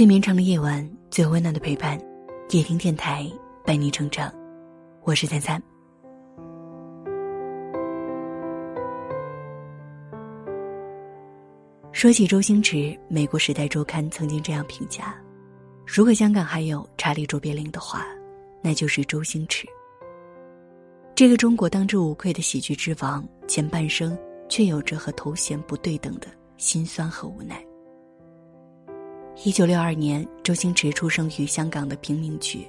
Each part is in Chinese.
最绵长的夜晚，最温暖的陪伴，夜听电台伴你成长。我是三三。说起周星驰，美国《时代周刊》曾经这样评价：如果香港还有查理·卓别林的话，那就是周星驰。这个中国当之无愧的喜剧之王，前半生却有着和头衔不对等的辛酸和无奈。一九六二年，周星驰出生于香港的贫民区，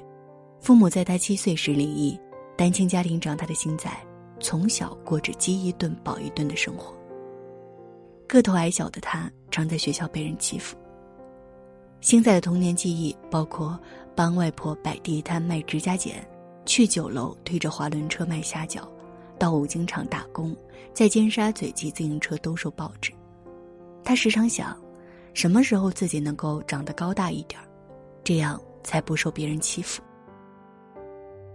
父母在他七岁时离异，单亲家庭长大的星仔，从小过着饥一顿饱一顿的生活。个头矮小的他，常在学校被人欺负。星仔的童年记忆包括帮外婆摆地摊卖指甲剪，去酒楼推着滑轮车卖虾饺，到五金厂打工，在尖沙咀骑自行车兜售报纸。他时常想。什么时候自己能够长得高大一点这样才不受别人欺负。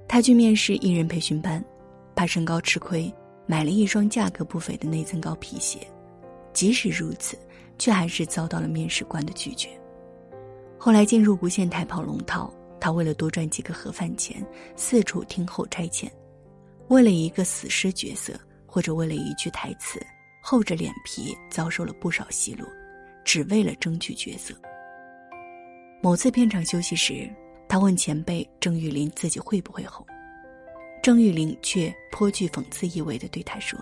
他去面试艺人培训班，怕身高吃亏，买了一双价格不菲的内增高皮鞋。即使如此，却还是遭到了面试官的拒绝。后来进入无线台跑龙套，他为了多赚几个盒饭钱，四处听候差遣，为了一个死尸角色，或者为了一句台词，厚着脸皮遭受了不少奚落。只为了争取角色。某次片场休息时，他问前辈郑玉林自己会不会红，郑玉林却颇具讽刺意味的对他说：“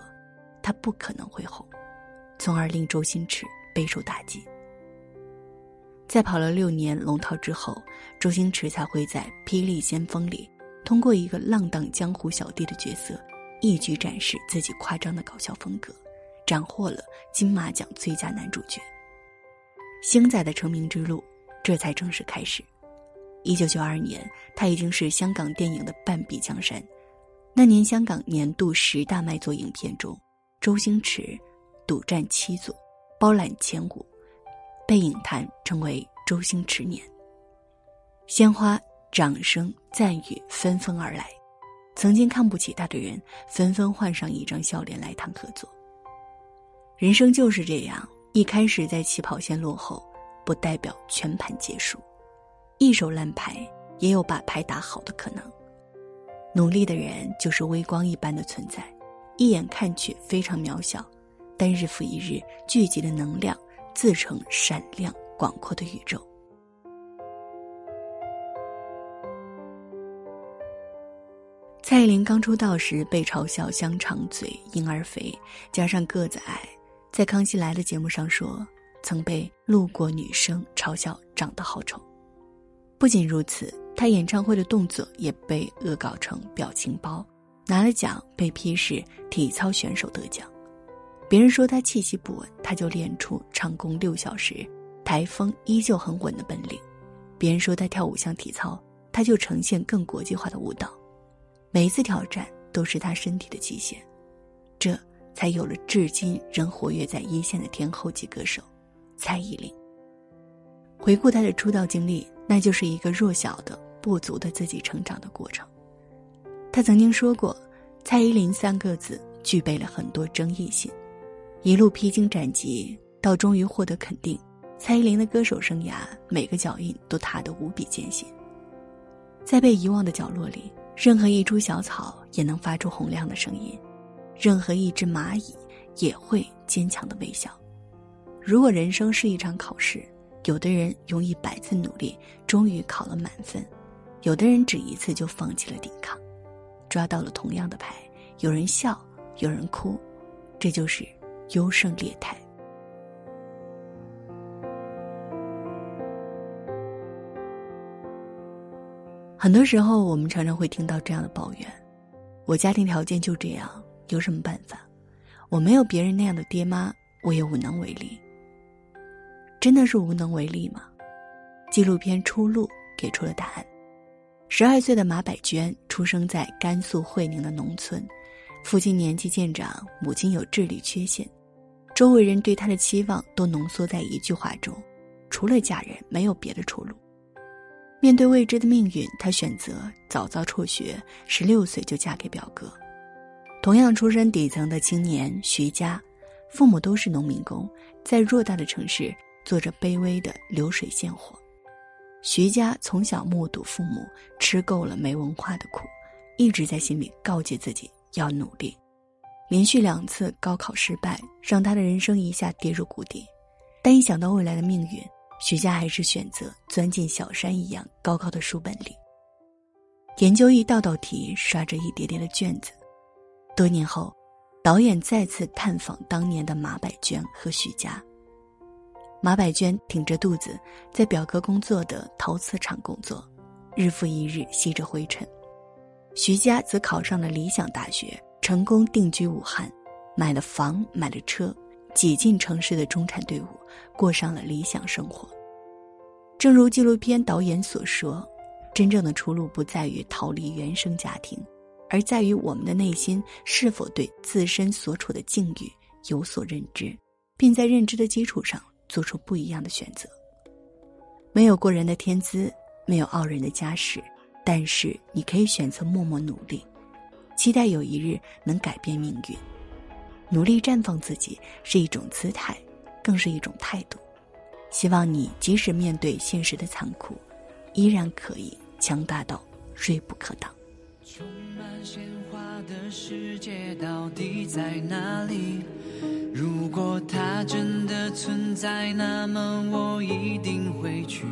他不可能会红。”从而令周星驰备受打击。在跑了六年龙套之后，周星驰才会在《霹雳先锋》里，通过一个浪荡江湖小弟的角色，一举展示自己夸张的搞笑风格，斩获了金马奖最佳男主角。星仔的成名之路，这才正式开始。一九九二年，他已经是香港电影的半壁江山。那年香港年度十大卖座影片中，周星驰独占七座，包揽千古，被影坛称为“周星驰年”。鲜花、掌声、赞誉纷纷而来，曾经看不起他的人，纷纷换上一张笑脸来谈合作。人生就是这样。一开始在起跑线落后，不代表全盘结束。一手烂牌也有把牌打好的可能。努力的人就是微光一般的存在，一眼看去非常渺小，但日复一日聚集的能量，自成闪亮广阔的宇宙。蔡依林刚出道时被嘲笑香肠嘴、婴儿肥，加上个子矮。在《康熙来了》节目上说，曾被路过女生嘲笑长得好丑。不仅如此，他演唱会的动作也被恶搞成表情包，拿了奖被批是体操选手得奖。别人说他气息不稳，他就练出唱功六小时，台风依旧很稳的本领。别人说他跳舞像体操，他就呈现更国际化的舞蹈。每一次挑战都是他身体的极限。这。才有了至今仍活跃在一线的天后级歌手蔡依林。回顾她的出道经历，那就是一个弱小的、不足的自己成长的过程。她曾经说过：“蔡依林三个字具备了很多争议性。”一路披荆斩棘，到终于获得肯定，蔡依林的歌手生涯每个脚印都踏得无比艰辛。在被遗忘的角落里，任何一株小草也能发出洪亮的声音。任何一只蚂蚁也会坚强的微笑。如果人生是一场考试，有的人用一百次努力终于考了满分，有的人只一次就放弃了抵抗，抓到了同样的牌，有人笑，有人哭，这就是优胜劣汰。很多时候，我们常常会听到这样的抱怨：我家庭条件就这样。有什么办法？我没有别人那样的爹妈，我也无能为力。真的是无能为力吗？纪录片《出路》给出了答案。十二岁的马百娟出生在甘肃会宁的农村，父亲年纪渐长，母亲有智力缺陷，周围人对她的期望都浓缩在一句话中：除了嫁人，没有别的出路。面对未知的命运，她选择早早辍学，十六岁就嫁给表哥。同样出身底层的青年徐佳，父母都是农民工，在偌大的城市做着卑微的流水线活。徐佳从小目睹父母吃够了没文化的苦，一直在心里告诫自己要努力。连续两次高考失败，让他的人生一下跌入谷底。但一想到未来的命运，徐佳还是选择钻进小山一样高高的书本里，研究一道道题，刷着一叠叠的卷子。多年后，导演再次探访当年的马百娟和徐佳。马百娟挺着肚子在表哥工作的陶瓷厂工作，日复一日吸着灰尘。徐佳则考上了理想大学，成功定居武汉，买了房，买了车，挤进城市的中产队伍，过上了理想生活。正如纪录片导演所说，真正的出路不在于逃离原生家庭，而在于我们的内心是否对自身所处的境遇有所认知，并在认知的基础上。做出不一样的选择。没有过人的天资，没有傲人的家世，但是你可以选择默默努力，期待有一日能改变命运。努力绽放自己是一种姿态，更是一种态度。希望你即使面对现实的残酷，依然可以强大到锐不可挡。充满鲜花的世界到底在哪里？如果它真的存在，那么我一定会去。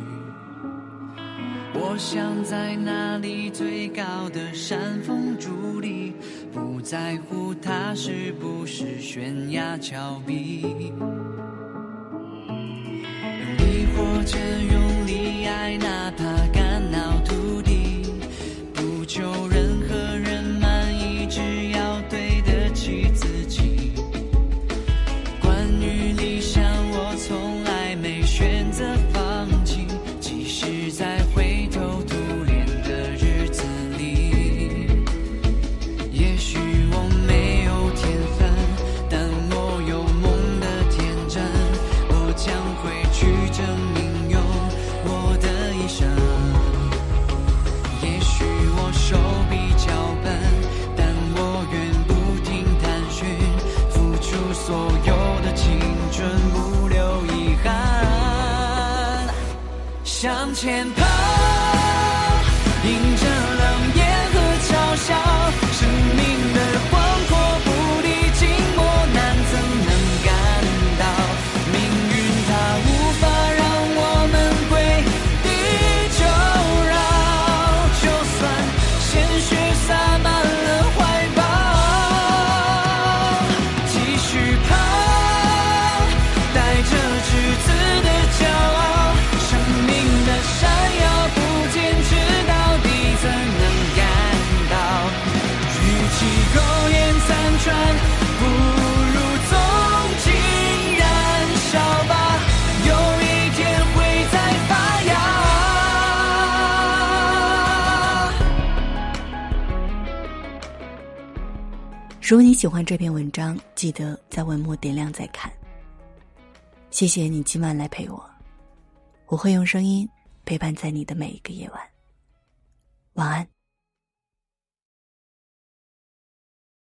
我想在那里最高的山峰伫立，不在乎它是不是悬崖峭壁。用力或前如果你喜欢这篇文章，记得在文末点亮再看。谢谢你今晚来陪我，我会用声音陪伴在你的每一个夜晚。晚安。